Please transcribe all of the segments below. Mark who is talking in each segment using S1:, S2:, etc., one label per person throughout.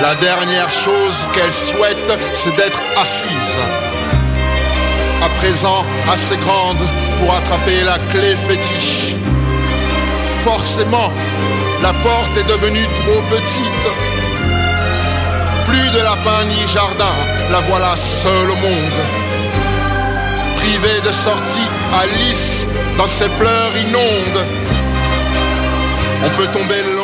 S1: La dernière chose qu'elle souhaite, c'est d'être assise. À présent, assez grande pour attraper la clé fétiche. Forcément, la porte est devenue trop petite. Plus de lapin ni jardin, la voilà seule au monde. Privée de sortie, Alice, dans ses pleurs inondes. On peut tomber longtemps.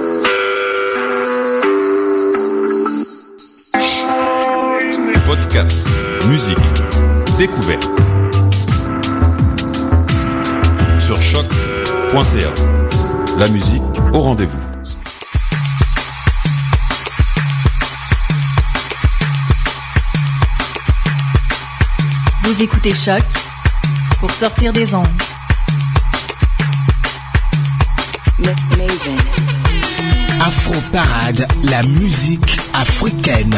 S2: Podcast, musique, découverte. Sur choc.ca. La musique au rendez-vous.
S3: Vous écoutez Choc pour sortir des ondes.
S4: Afro Parade, la musique africaine.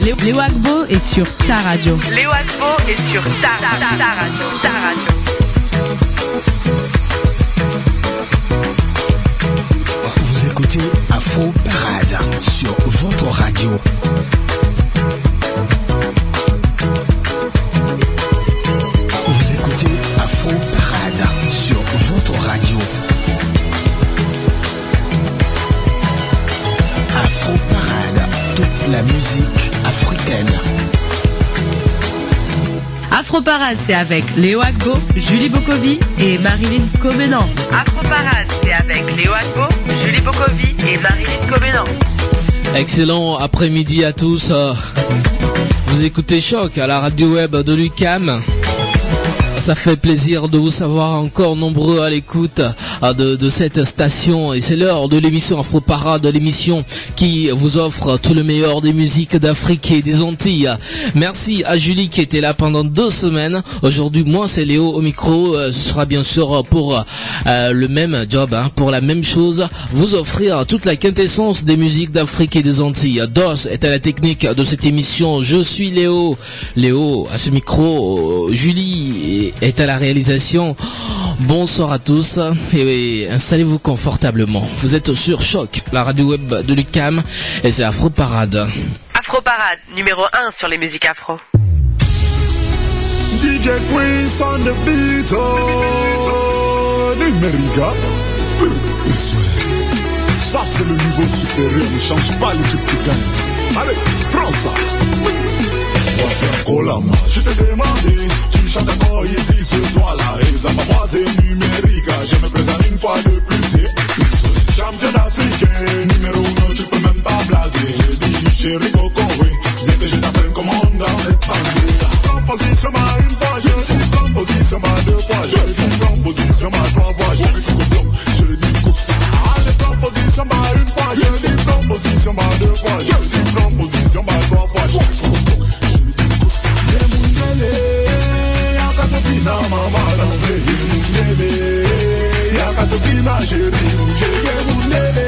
S5: Léo Agbo est sur ta radio.
S6: Léo Agbo est sur ta, ta, ta, ta radio. Ta radio.
S4: Vous écoutez Afro Parade sur votre radio. Vous écoutez Afro Parade sur votre radio. Afro Parade, toute la musique africaine.
S5: Afro Parade, c'est avec Léo Agbo, Julie Bokovi et Marilyn Comenan.
S6: Afro Parade, c'est avec Léo Agbo, Julie Bokovi et Marilyn Comenan.
S7: Excellent après-midi à tous. Euh, Vous écoutez Choc à la radio web de Lucam. Ça fait plaisir de vous savoir encore nombreux à l'écoute euh, de, cette station et c'est l'heure de l'émission Afro Parade, l'émission qui vous offre tout le meilleur des musiques d'Afrique et des Antilles. Merci à Julie qui était là pendant deux semaines. Aujourd'hui, moi c'est Léo au micro. Euh, Ce sera bien sûr pour euh, le même job, hein, pour la même chose, vous offrir toute la quintessence des musiques d'Afrique et des Antilles. DOS est à la technique de cette émission. Je suis Léo. Léo à ce micro. Julie est à la réalisation. Bonsoir à tous et installez-vous confortablement. Vous êtes sur Choc, la radio web de Lucam et c'est Afro Parade.
S6: Afro Parade, numéro 1 sur les musiques afro.
S8: DJ Queens on the beat, oh, numérica. Ça, c'est le niveau supérieur, ne change pas l'équipe. Allez, prends ça. On je t'ai demandé, tu chantes encore ici ce soir-là. Examen moi c'est numérique, je me présente une fois de plus, champion africain, numéro 1, tu peux même pas blaguer. Je dis chéri Coco, oui, que je t'apprenne comment dans cette. Composition ma une fois, je composition ma deux fois, je composition ma trois fois, je je ça. Ma une fois, je ma je ma Yemundele, yakatopina mama danse Yemundele, yakatopina chéri mouche Yemundele,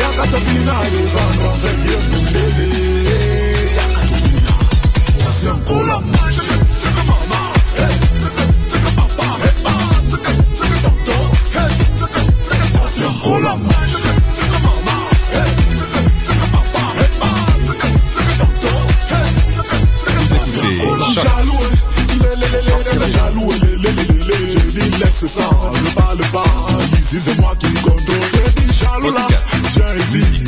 S8: yakatopina descendance Yemundele, yakatopina Voici un colomba, chaka lé, lé, j'ai dit c'est moi qui contrôle. Jaloux là, viens ici.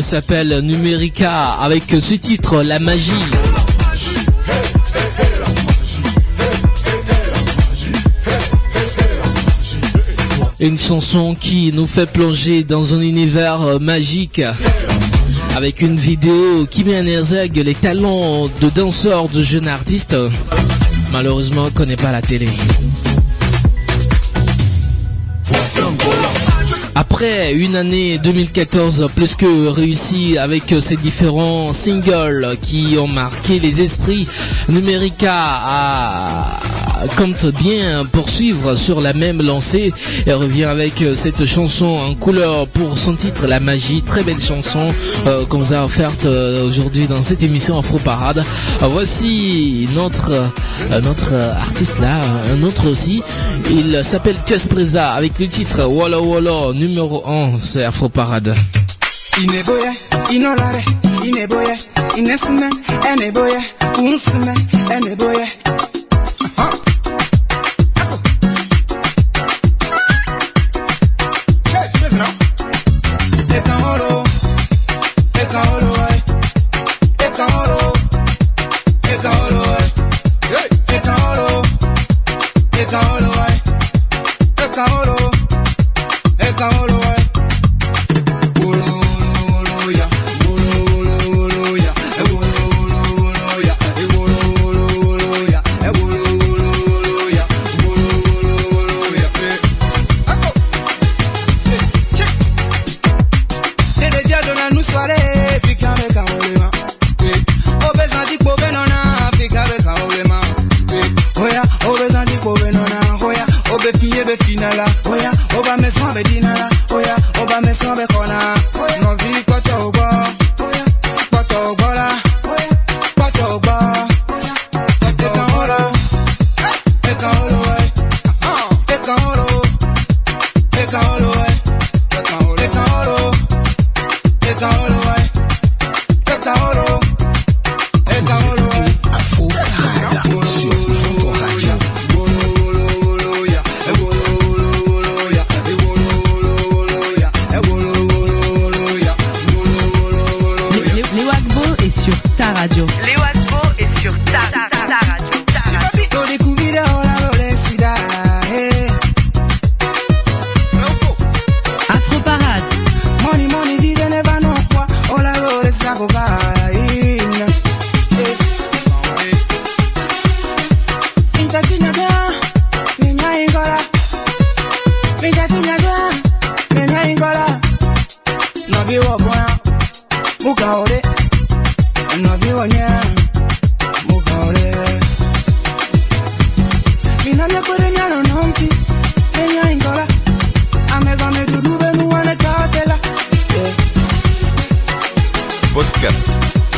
S4: S'appelle Numerica avec ce titre La Magie. Une chanson qui nous fait plonger dans un univers magique avec une vidéo qui met en exergue les talents de danseurs de jeunes artistes. Malheureusement, on connaît pas la télé. Après une année 2014 plus que réussie avec ses différents singles qui ont marqué les esprits, Numerica a compte bien poursuivre sur la même lancée et revient avec cette chanson en couleur pour son titre La Magie, très belle chanson euh, qu'on vous a offerte euh, aujourd'hui dans cette émission Afro Parade. Euh, voici notre euh, artiste là, un autre aussi, il s'appelle Tess Preza avec le titre Walla Walla numéro 1, c'est Afro Parade.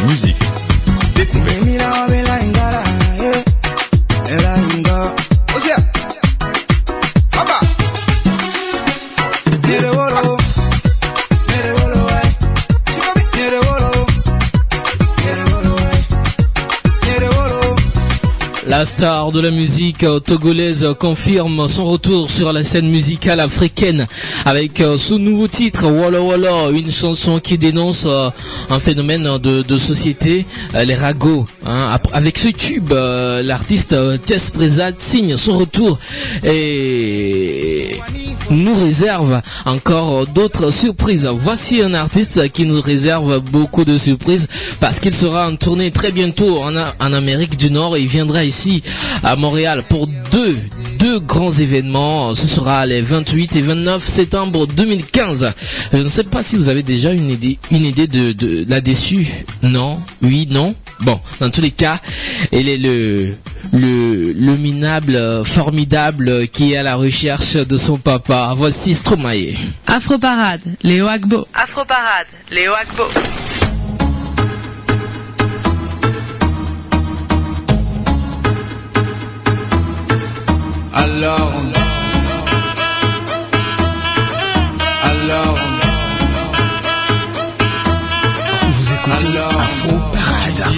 S7: musique. Star de la musique togolaise confirme son retour sur la scène musicale africaine avec son nouveau titre Walla Walla, une chanson qui dénonce un phénomène de, société, les ragots. Hein. Avec ce tube, l'artiste Tess Prezat signe son retour et nous réserve encore d'autres surprises. Voici un artiste qui nous réserve beaucoup de surprises parce qu'il sera en tournée très bientôt en, Amérique du Nord. Il viendra ici à Montréal pour deux deux grands événements. Ce sera les 28 et 29 septembre 2015. Je ne sais pas si vous avez déjà une idée, une idée de, de là-dessus. Non, oui, non? Bon, dans tous les cas, elle est le le, le minable, formidable qui est à la recherche de son papa. Voici Stromae.
S5: Afro Parade, Léo Agbo.
S6: Afro Parade, Léo Agbo.
S9: Alors Alors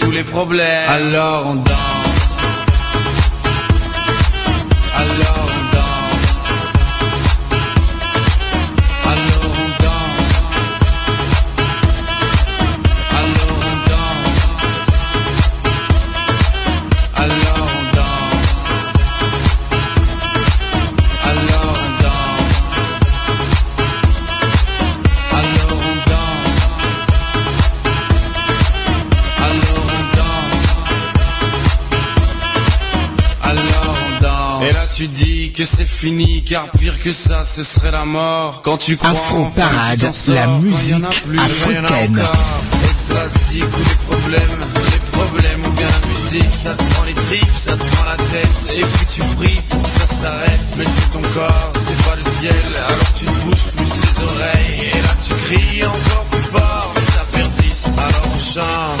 S9: tous les problèmes, alors on danse. C'est fini, car pire que ça, ce serait la mort. Quand tu crois
S10: Afro
S9: enfin
S10: Parade,
S9: t'en sors,
S10: la musique
S9: en plus,
S10: africaine.
S9: Est-ce la cible ou les problèmes Les problèmes ou bien la musique Ça te prend les tripes, ça te prend la tête. Et puis tu pries pour que ça s'arrête. Mais c'est ton corps, c'est pas le ciel. Alors tu te bouges plus les oreilles. Et là tu cries encore plus fort. Mais ça persiste, alors on chante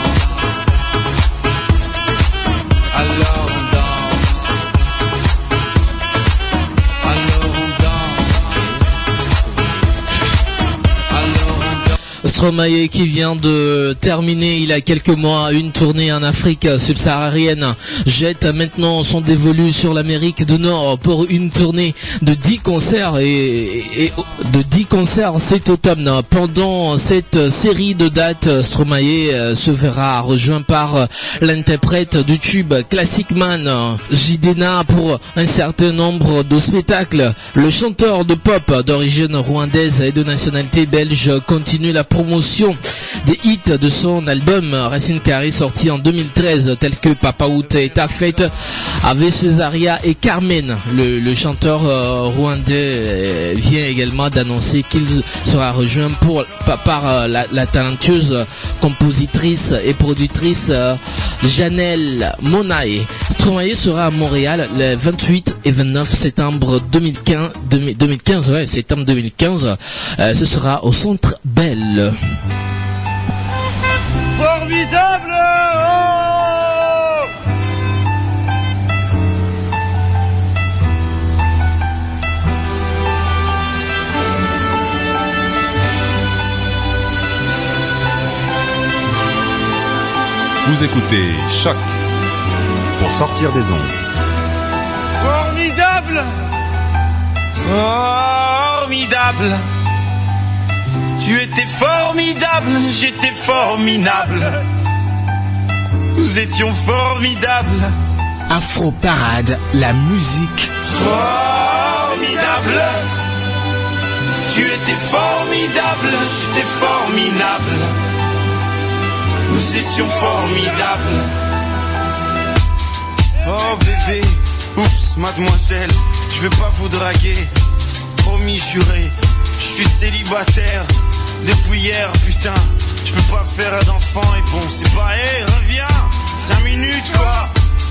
S7: Stromae qui vient de terminer il y a quelques mois une tournée en Afrique subsaharienne jette maintenant son dévolu sur l'Amérique du Nord pour une tournée de 10 concerts et, de 10 concerts cet automne. Pendant cette série de dates, Stromae euh, se verra rejoint par l'interprète du tube Classic Man Jidena pour un certain nombre de spectacles. Le chanteur de pop d'origine rwandaise et de nationalité belge continue la promotion des hits de son album Racine Carré sorti en 2013 tels que Papa Out et Ta Fête avec Césaria et Carmen. Le, chanteur euh, rwandais euh, vient également d'annoncer qu'il sera rejoint pour, par, euh, la, talentueuse compositrice et productrice Janelle Monae. Stromae sera à Montréal le 28 et 29 septembre 2015, 2015 ouais, septembre 2015. Euh, ce sera au Centre Belle.
S11: Formidable oh
S12: Vous écoutez Choc pour sortir des ondes.
S11: Formidable Formidable Tu étais formidable, j'étais formidable
S9: Nous étions formidables.
S4: Afro Parade, la musique.
S9: Formidable. Tu étais formidable, j'étais formidable. Nous étions formidables. Oh bébé, oups, mademoiselle, je vais pas vous draguer. Promis juré, je suis célibataire depuis hier, putain. Je peux pas faire d'enfant et bon, c'est pas, hé, reviens, cinq minutes quoi.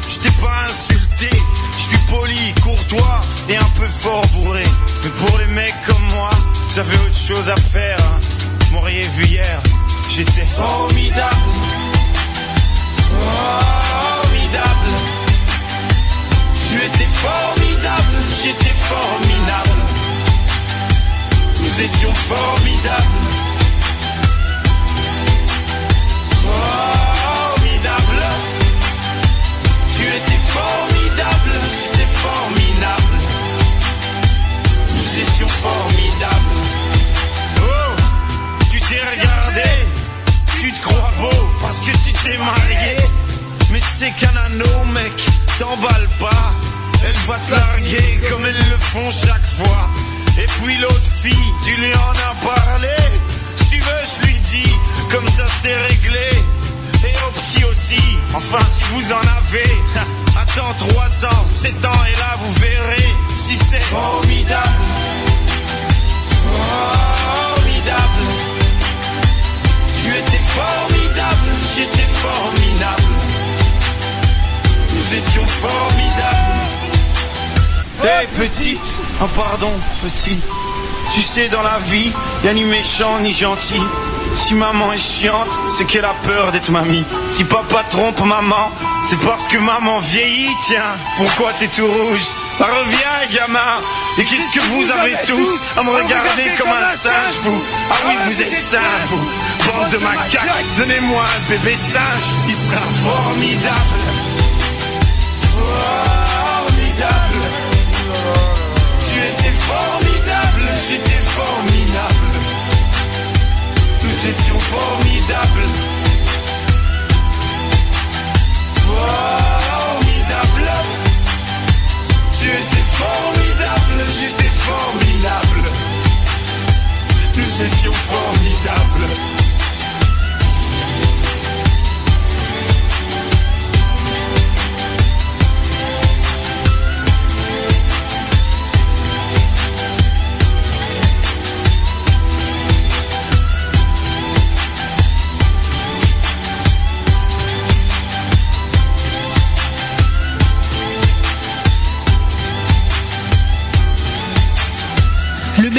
S9: Je t'ai pas insulté, je suis poli, courtois et un peu fort bourré. Mais pour les mecs comme moi, j'avais autre chose à faire. Hein. M'auriez vu hier, j'étais formidable. Formidable. Tu étais formidable, j'étais formidable. Nous étions formidables. Formidables. Oh, tu t'es regardé, tu te crois beau parce que tu t'es marié. Mais c'est qu'un anneau, mec, t'emballe pas. Elle va te larguer comme elles le font chaque fois. Et puis l'autre fille, tu lui en as parlé. Tu veux, je lui dis, comme ça c'est réglé. Et au petit aussi, enfin si vous en avez. Attends 3 ans, 7 ans, et là vous verrez si c'est formidable. Formidable. Tu étais formidable, j'étais formidable. Nous étions formidables. Hé petite, oh pardon petit. Tu sais dans la vie, y'a ni méchant ni gentil. Si maman est chiante, c'est qu'elle a peur d'être mamie. Si papa trompe maman, c'est parce que maman vieillit, tiens. Pourquoi t'es tout rouge? Reviens gamin Et qu'est-ce que vous avez tous à me regarder comme un singe vous Ah oui vous êtes singe vous Bande de macaques, donnez-moi un bébé singe, il sera formidable. Formidable. Tu étais formidable, j'étais formidable. Nous étions formidables. Formidable. J'étais formidable. Nous étions formidables.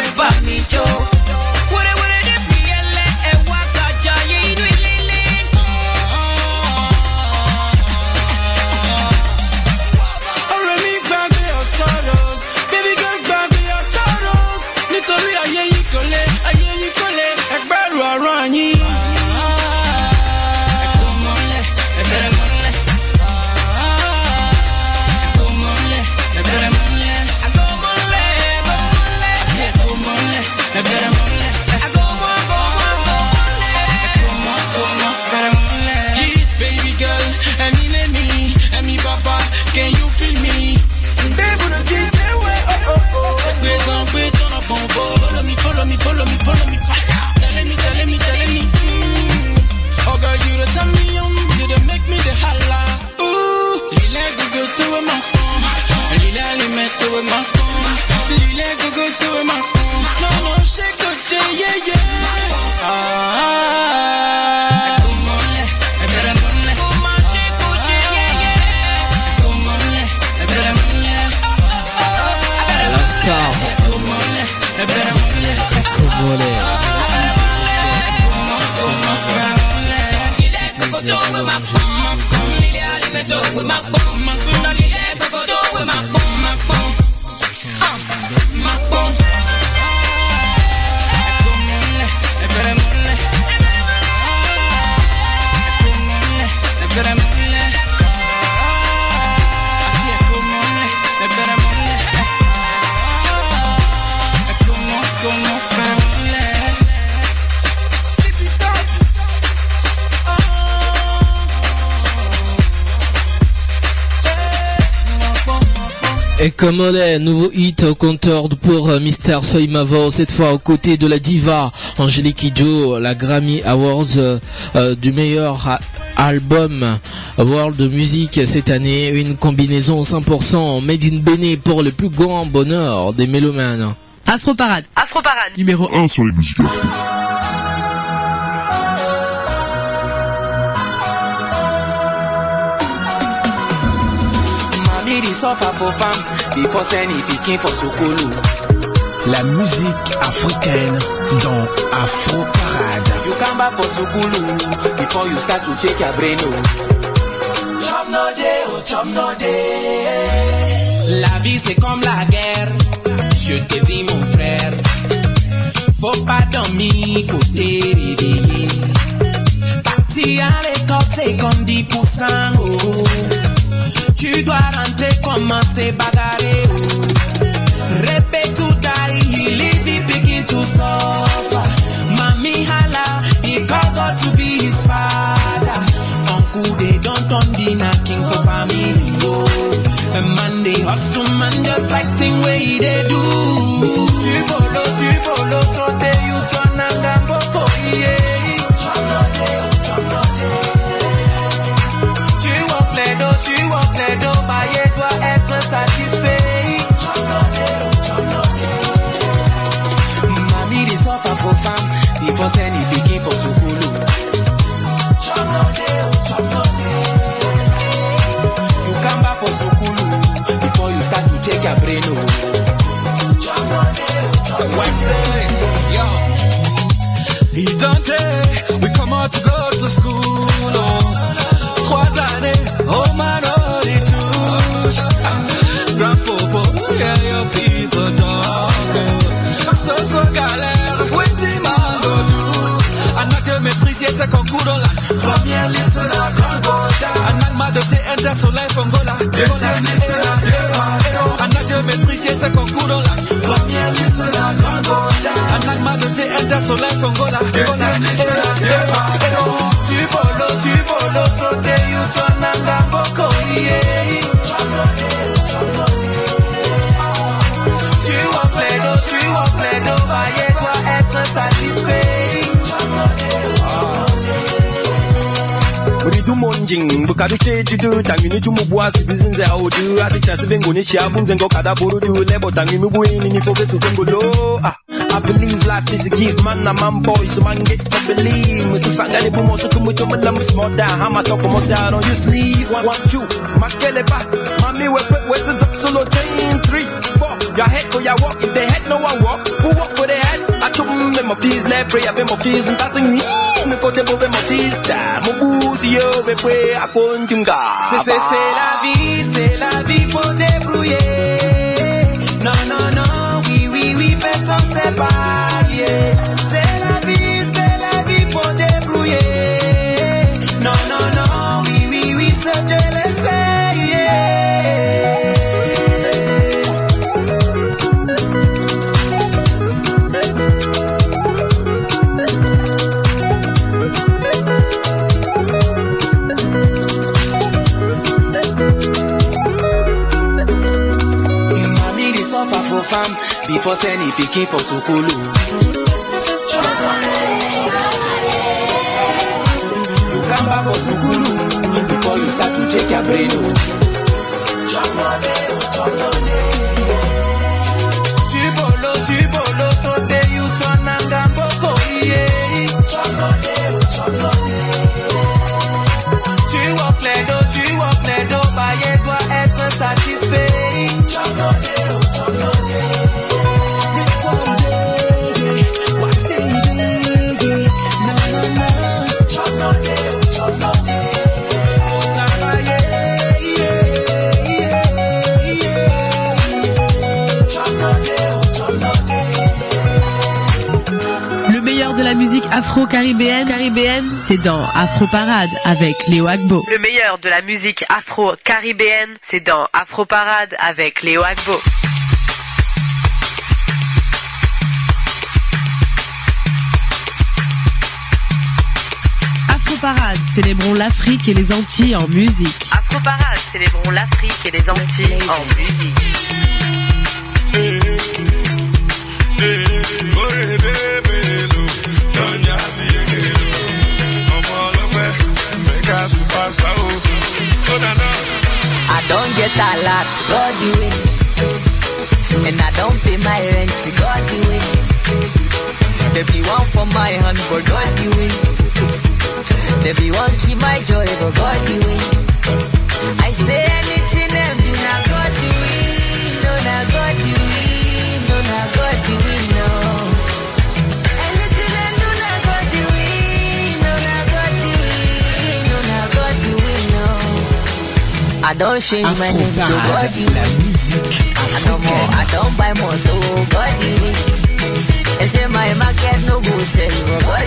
S13: Mole, que
S7: Et comme on est, nouveau hit au compteur pour euh, Mister Soy Mavo, cette fois aux côtés de la diva Angélique Kidjo, la Grammy Awards euh, euh, du meilleur album World de musique cette année, une combinaison 100% made in Bénin pour le plus grand bonheur des mélomanes.
S5: Afro Parade.
S6: Afro Parade.
S5: Numéro
S8: 1 sur les musiques
S13: suffer for before sending pikin for sukulu.
S4: La musique africaine dans Afro Parade.
S13: You come back for sukulu before you start to check your brain. Oh. Chop no day, oh chop no day. La vie c'est comme la guerre, je te dis mon frère. Faut pas dormir, faut te réveiller. Partir à l'école c'est comme 10%. Oh. Tu dois rentrer, commencer bagarrer. Oh. Répète tout d'ailleurs, he leave the begin to suffer. Mami hala, he call God to be his father. Uncle they don't turn dinner king for family. Oh. A man they hustle man just like thing way they do. Tu bolo, tu bolo, so they Maïe doit être satisfait. Mami dey suffer for farm before send the pikin for sukulu. You come back for sukulu before you start to check your brain. Oh.
S14: Wednesday, yo. He Dante, we come out to go to school. Oh. Trois années, oh man, oh, les touches. Grand popo, yeah, your people. So, so galère, mango concours dans la première liste de la Golgotha. De inter. Deuxième liste de la de concours première liste la Golgotha. Inter soleil Fongola. Deuxième liste la.
S13: Tu bolo, tu bolo, sauter, you turn
S15: monjing lebo ah. I believe life is a gift, man. I'm man boy, so man get to believe. Musifanga ni bumo so kumucho mlam smoda. Hama toko mose I don't use leave. One, one, two, makele ba. Mami wepe wese top solo three, four. Your head go your walk. If they head no one walk, who walk with their head? I took them my fees, let pray, I my fees, and passing me. Me put them over my fees, time. Mo boozy yo, we pray, I want you
S13: C'est, c'est, c'est la vie, c'est la vie, faut débrouiller. Non, non, non, oui, oui, oui, personne sait parier. Farm before send the pikin for sukulu. You come back for sukulu before you start to check your brain. Oh. Tu
S5: afro-caribéenne, caribéenne, c'est dans Afro Parade avec Léo Agbo.
S6: Le meilleur de la musique afro-caribéenne, c'est dans Afro Parade avec Léo Agbo.
S5: Afro Parade, célébrons l'Afrique et les Antilles en musique.
S6: Afro Parade, célébrons l'Afrique et les Antilles en musique.
S16: I don't get that ọlọ́pẹ́ I God the. And I don pay my rent, God the way. Be one for my hand, but God the way. Be one keep my joy, God the. I say anything them do, not God the. I don't change my name to God
S4: La musique
S16: I no more, I don't buy more to God. They say my market no go sell, but God.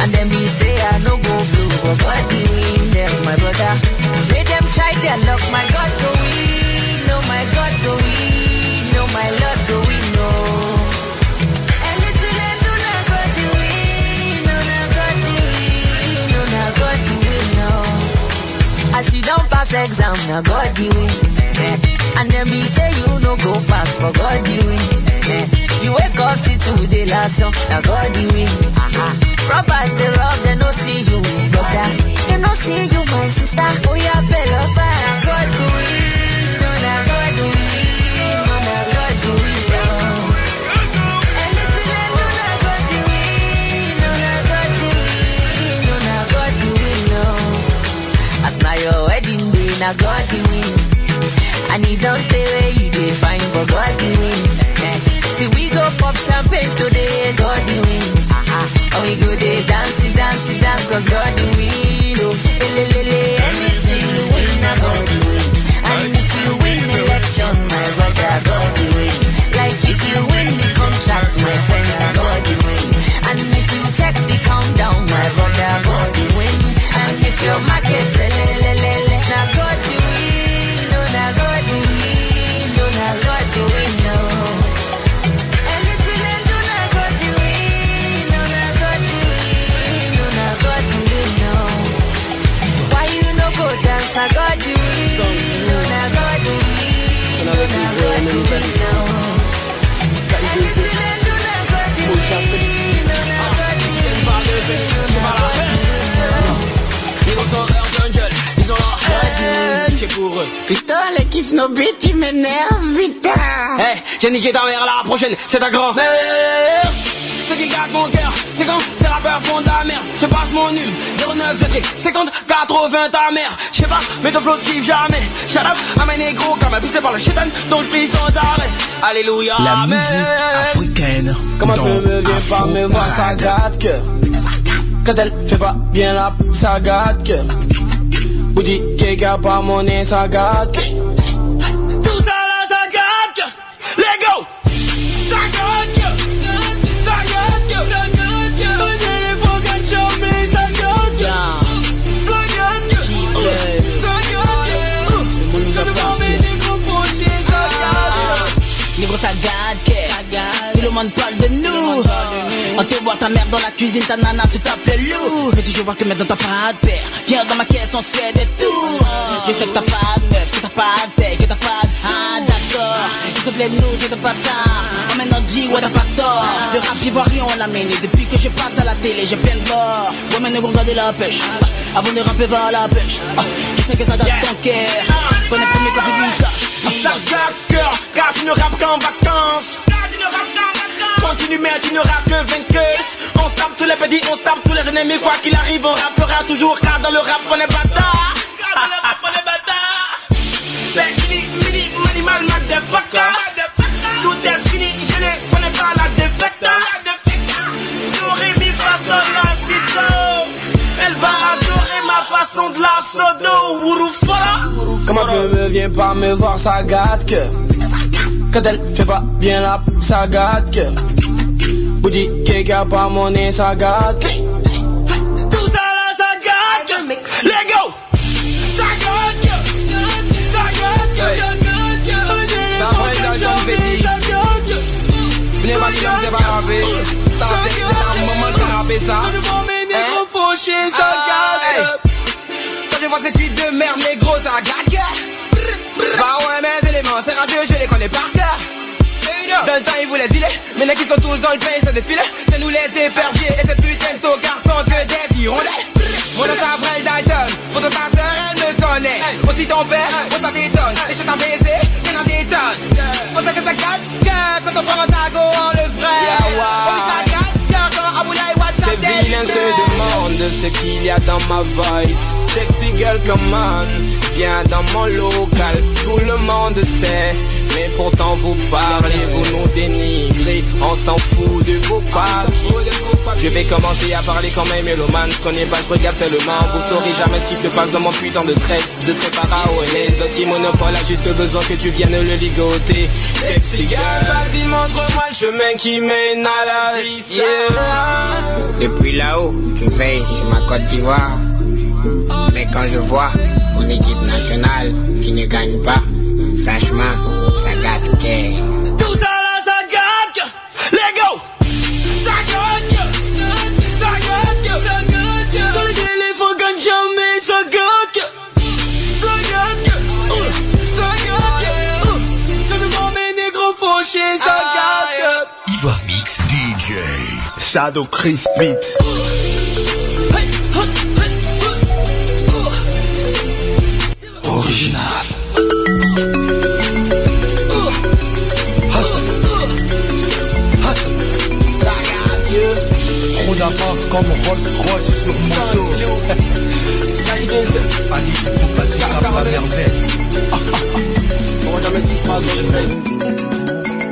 S16: And then me say I no go blue, but God. Them my brother, let them try their luck. My God go win, no my God go win, no my Lord go win, pass exam, now God do it. And then me say you no go pass, but God do it. You wake up, see today last song, now God do it. Uh-huh. Robbers, they rob, they no see you, brother. They no see you, my sister. Oh, yeah, better pass. God do it. Now God do it. And he don't tell where you dey find, but God it. Eh. See we go pop champagne today, God do it. Uh-huh. And we go dey dance, dance, dance, cause God do it. Oh, elelele, anything you win, now God do it. And if you win election, my brother, God do it. Like if you win the contract, my friend, now God do it. And if you check the countdown, my brother, God do it. And if your market, elelele,
S17: Putain, les kiffs no beat, ils m'énervent, putain.
S18: Hey, j'ai niqué ta mère, la prochaine, c'est ta grand-mère. Ce qui garde mon cœur, c'est quand ces rappeurs font de la merde. Je passe mon num, 09, je trick, 50, 80 ta mère. Je sais pas, mais ton flow se kiffe jamais. Shut up, à mes négros, comme abusé par le shaitan, dont je prie sans arrêt. Alléluia,
S4: La musique africaine
S18: Comment peu me vient pas me voir, ça gâte que. Quand elle fait pas bien la ça gâte que. Bougie qui a pas monnaie, ça gâte que.
S19: Monde parle de nous. On te voit ta mère dans la cuisine Ta nana se t'appelle Lou Mais tu je vois que maintenant t'as pas de père. Viens dans ma caisse on se fait des tours. Je sais que t'as pas de meuf Que t'as pas de paix Que t'as pas de sous. Ah d'accord. S'il te plaît nous c'est de bâtard On mène notre vie ouais t'as pas tort. Le rap ivoirien on l'a mené. Depuis que je passe à la télé j'ai plein de bord Ouais mais ne regardez la pêche. Ah, Avant de rapper va à la pêche. Ah, Je sais que ça gâte ton cœur. Connais le premier copie du cash
S18: Ça gâte cœur, car tu ne rappes qu'en vacances. Continue mais tu ne rappes que vainqueuse. On se tape tous les pédis, on se tape tous les ennemis. Quoi qu'il arrive, on rappera toujours car dans le rap on est bâtard. Car dans le rap on est bâtard. C'est fini, mini, minimal, motherfucker. Tout est fini, je ne connais pas la défaite. J'aurais mis face à la cito. Elle va adorer ma façon de la sodo. Comment tu me viens pas me voir, ça gâte que. Quand elle fait pas bien la ça gâte que. Bougie Quelqu'un pas monnaie, ça gâte. Tout ça là, ça gâte. Let go. Ça gâte. Ça gâte. Ça prend dans John Petit. Venez pas dire c'est pas grave. Ça c'est un moment de rapper ça. Hein? fauché, ça gâte. Quand je vois ces tweets de merde, négro, ça gâte. Bah ouais, mes éléments, c'est radieux, je les connais par cœur. Dans le temps, ils voulaient dealer, maintenant qu'ils sont tous dans le pain, ça défile. C'est nous les éperviers et cette putain de taux garçons que des hirondelles. Mon nom s'appelle Dalton, pourtant ta sœur elle me connaît. Aussi ton père, moi ça détonne. Et je t'en baiser, y'en a des tonnes. On sait que ça gâte, que quand on prend un tago, on le frère. Oh oui, ça gâte, quand Aboulaye WhatsApp
S20: Ces vilains se demandent ce qu'il y a dans ma voice. Sexy girl, come on, viens dans mon local. Tout le monde sait, mais pourtant vous parlez, vous nous dénigrez. On s'en fout de vos papiers. Je vais commencer à parler comme un mélomane. Je connais pas, je regarde seulement. Vous saurez jamais ce qui se passe dans mon putain de trait. De trait paraolèse. Qui monopole a juste besoin que tu viennes le ligoter. Girl, vas-y, montre-moi le chemin qui mène à la yeah.
S17: Depuis là-haut, je veille sur ma Côte d'Ivoire. Mais quand je vois mon équipe nationale qui ne gagne pas, franchement, ça gâte que.
S18: Tout ça là, ça gâte. Let go. Ça gâte. Ça gâte. Ça gâte. Dans les éléphants gagnent jamais, ça gâte. Ça gâte. Uh, Ça gâte. Mes négros fauchés, ça gâte.
S4: Ivoire Mix DJ. Shadow Chris Beat. Original. Comme Rolls Royce sur moto. Allez, faut passer à la merveille.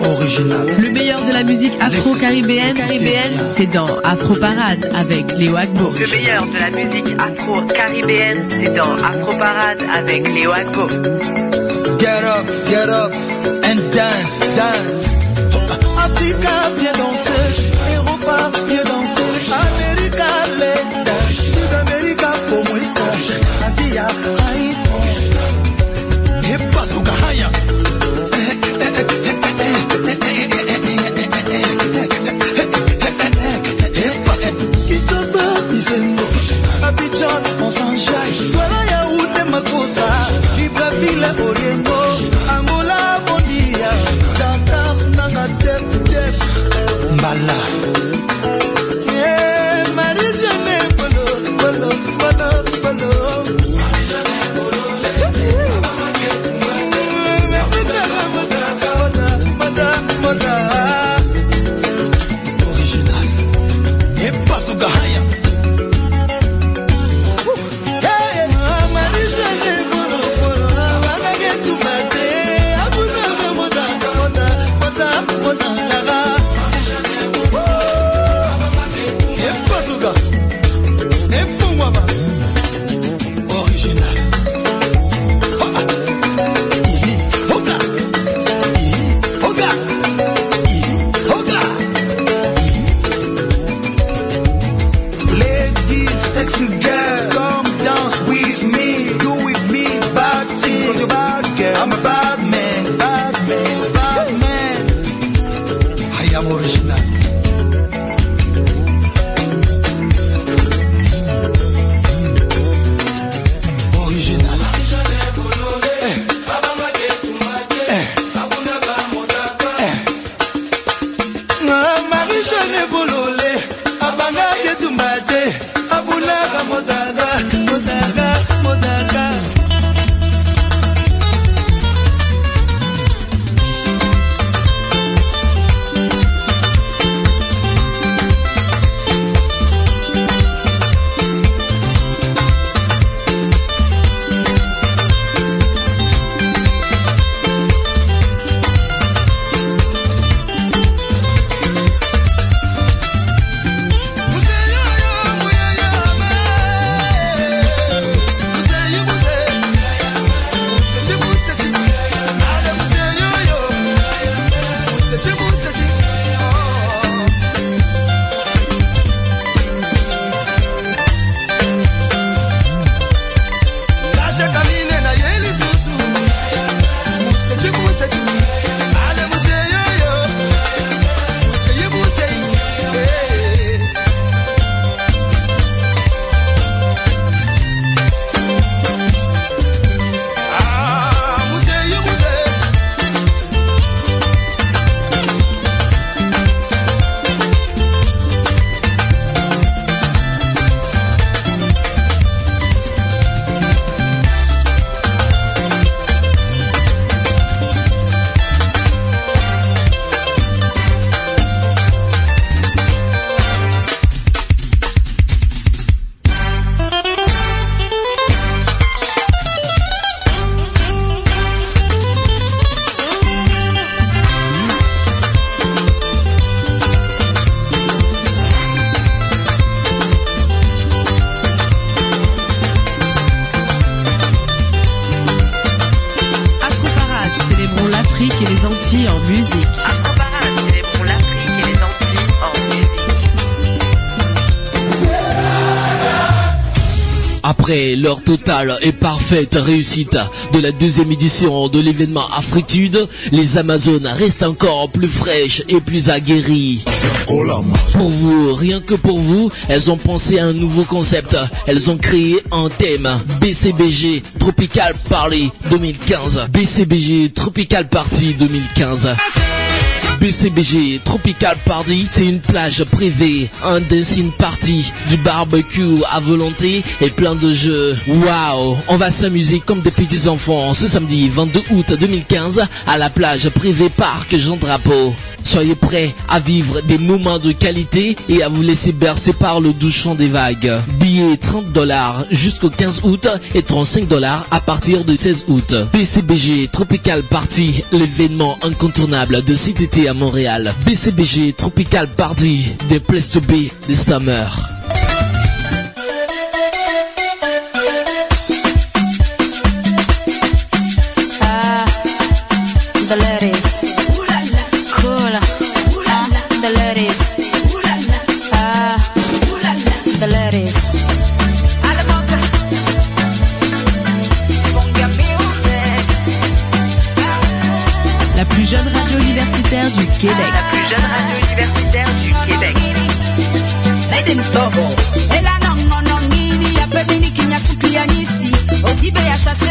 S4: Original.
S5: Le meilleur de la musique afro-caribéenne, caribéenne, c'est dans Afro Parade avec Léo Agbo.
S6: Le meilleur de la musique afro-caribéenne, c'est dans Afro Parade avec Léo Agbo.
S4: Get up, get up and dance, dance. Africa, viens danser. Europa, viens danser.
S7: Après leur totale et parfaite réussite de la deuxième édition de l'événement Afritude, les Amazones restent encore plus fraîches et plus aguerries. Pour vous, rien que pour vous, elles ont pensé à un nouveau concept. Elles ont créé un thème BCBG Tropical Party 2015. BCBG Tropical Party 2015. BCBG Tropical Party, c'est une plage privée, un dancing party, du barbecue à volonté et plein de jeux. Waouh, on va s'amuser comme des petits enfants ce samedi 22 août 2015 à la plage privée Parc Jean Drapeau. Soyez prêts à vivre des moments de qualité et à vous laisser bercer par le doux chant des vagues. Billets 30 dollars jusqu'au 15 août et 35 dollars à partir du 16 août. BCBG Tropical Party, l'événement incontournable de cet été à Montréal. BCBG Tropical Party, des places to be des summer.
S6: dogo
S13: ela nongono ngini ya pebini kinyasuki ya nyisi otibe ya
S2: shasi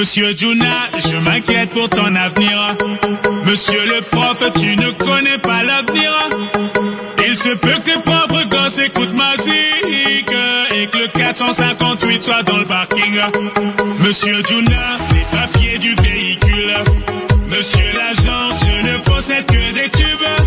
S21: Monsieur Juna, je m'inquiète pour ton avenir. Monsieur le prof, tu ne connais pas l'avenir. Il se peut que tes propres gosses écoutent ma musique et que le 458 soit dans le parking. Monsieur Juna, les papiers du véhicule. Monsieur l'agent, je ne possède que des tubes.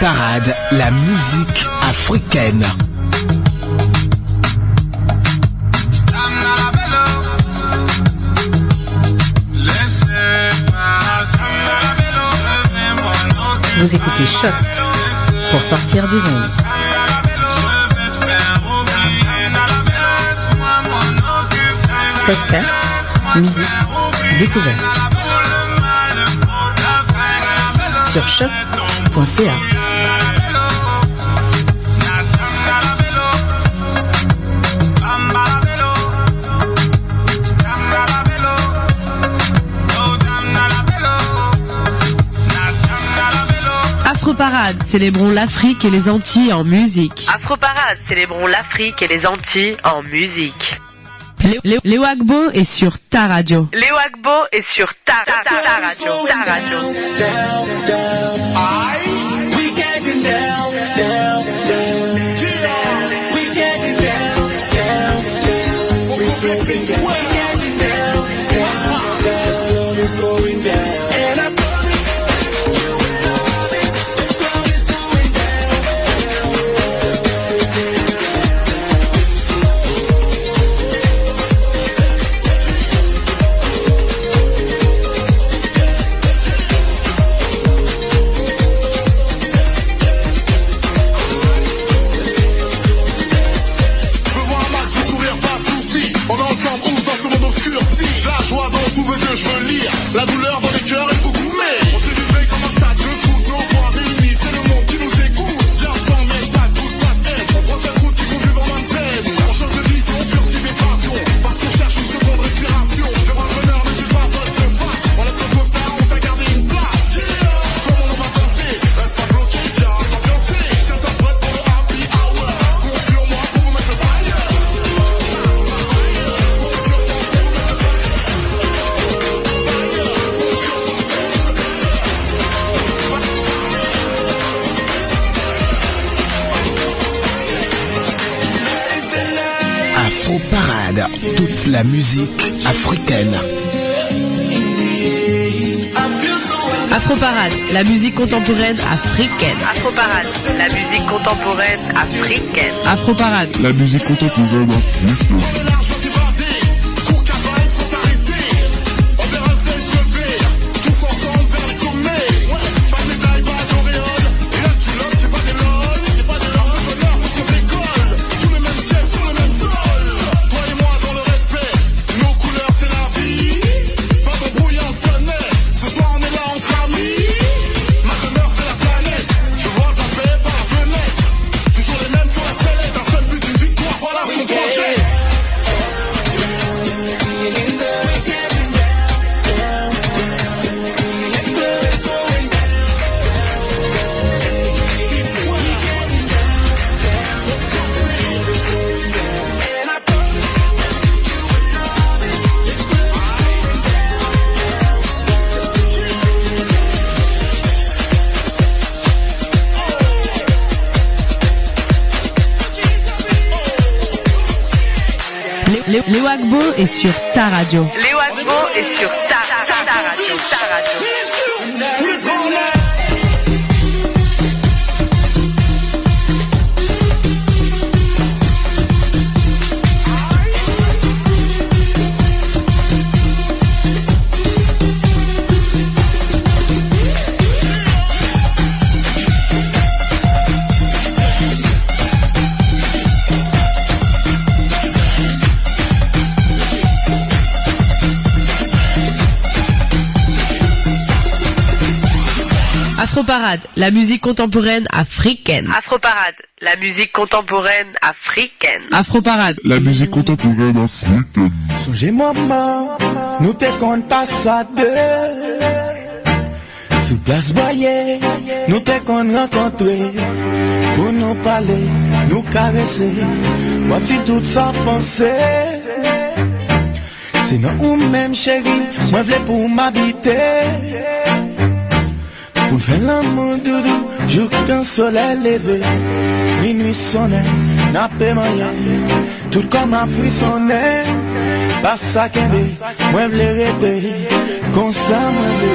S10: Parade, la musique africaine.
S3: Vous écoutez Choc pour sortir des ondes. Podcast, musique, découverte. Sur choc.ca.
S5: Afroparade, célébrons l'Afrique et les Antilles en musique.
S6: Afroparade, célébrons l'Afrique et les Antilles en musique.
S5: Léo, Léo Agbo est sur ta radio.
S6: Léo Agbo est sur ta, radio.
S8: la
S10: musique africaine.
S5: Afroparade, la musique contemporaine africaine.
S6: Afroparade, la musique contemporaine africaine.
S5: Afroparade,
S8: la musique contemporaine africaine. Guilbault est sur
S5: ta radio.
S6: Léo Guilbault est sur ta, ta, ta radio. Ta radio.
S5: Afroparade, la musique contemporaine africaine.
S6: Afroparade, la musique contemporaine africaine.
S5: Afroparade,
S22: la musique contemporaine africaine.
S13: Songez maman, nous te compte pas ça deux. Sous place boyer, nous te compte rencontrer. Pour nous parler, nous caresser, voici tout ça penser. C'est nous ou même chérie, moi v'lais pour m'habiter. Pour faire l'amour doudou, jusqu'un soleil levé. Minuit sonnait, n'a pas. Tout comme un frissonnet. Pas ça qu'un moi je l'ai répété. Comme ça, moi je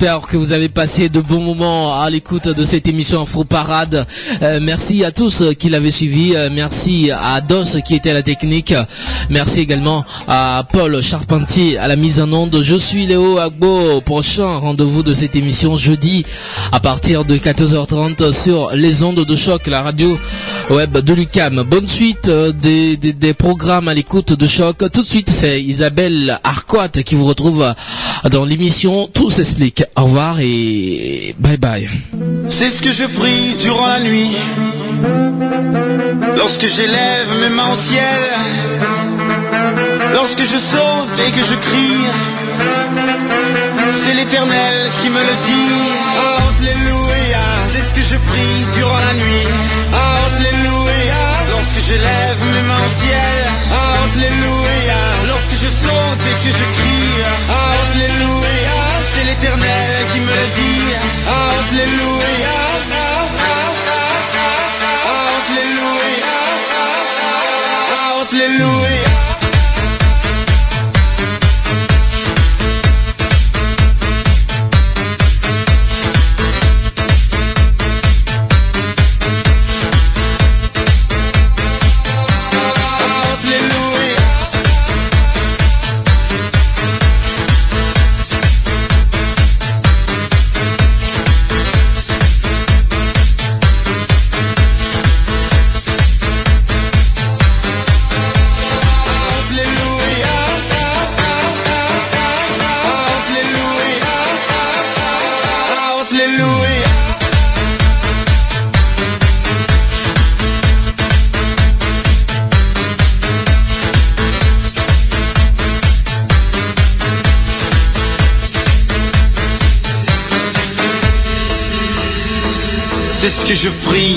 S7: J'espère que vous avez passé de bons moments à l'écoute de cette émission Afro Parade. Euh, merci à tous qui l'avaient suivi. Euh, merci à Dos qui était à la technique. Merci également à Paul Charpentier à la mise en onde. Je suis Léo Agbo. Prochain rendez-vous de cette émission jeudi à partir de 14h30 sur les ondes de choc, la radio web de Lucam. Bonne suite euh, des, des, des programmes à l'écoute de choc. Tout de suite, c'est Isabelle Arquat qui vous retrouve dans l'émission Tout s'explique. Au revoir et bye bye.
S9: C'est ce que je prie durant la nuit. Lorsque j'élève mes mains au ciel. Lorsque je saute et que je crie. C'est l'éternel qui me le dit. Alléluia. C'est ce que je prie durant la nuit. Alléluia. Lorsque j'élève mes mains au ciel. Alléluia. Lorsque je saute et que je crie. Alléluia. C'est l'éternel qui me le dit. Alléluia. Alléluia. Alléluia.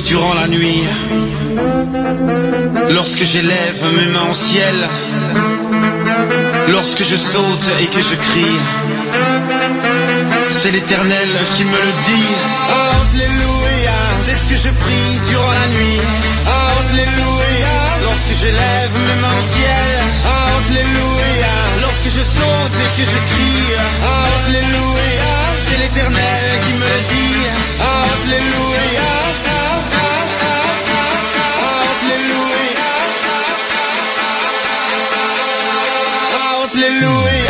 S9: Durant la nuit. Lorsque j'élève mes mains au ciel. Lorsque je saute et que je crie. C'est l'éternel qui me le dit. Alléluia. C'est ce que je prie durant la nuit. Alléluia. Lorsque j'élève mes mains au ciel. Alléluia. Lorsque je saute et que je crie. Alléluia. C'est l'éternel qui me le dit. Alléluia. Alléluia.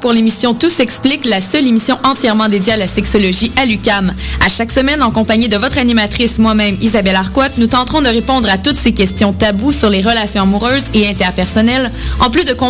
S23: Pour l'émission Tout s'explique, la seule émission entièrement dédiée à la sexologie à l'UCAM. À chaque semaine, en compagnie de votre animatrice, moi-même, Isabelle Arquette, nous tenterons de répondre à toutes ces questions tabous sur les relations amoureuses et interpersonnelles, en plus de comprendre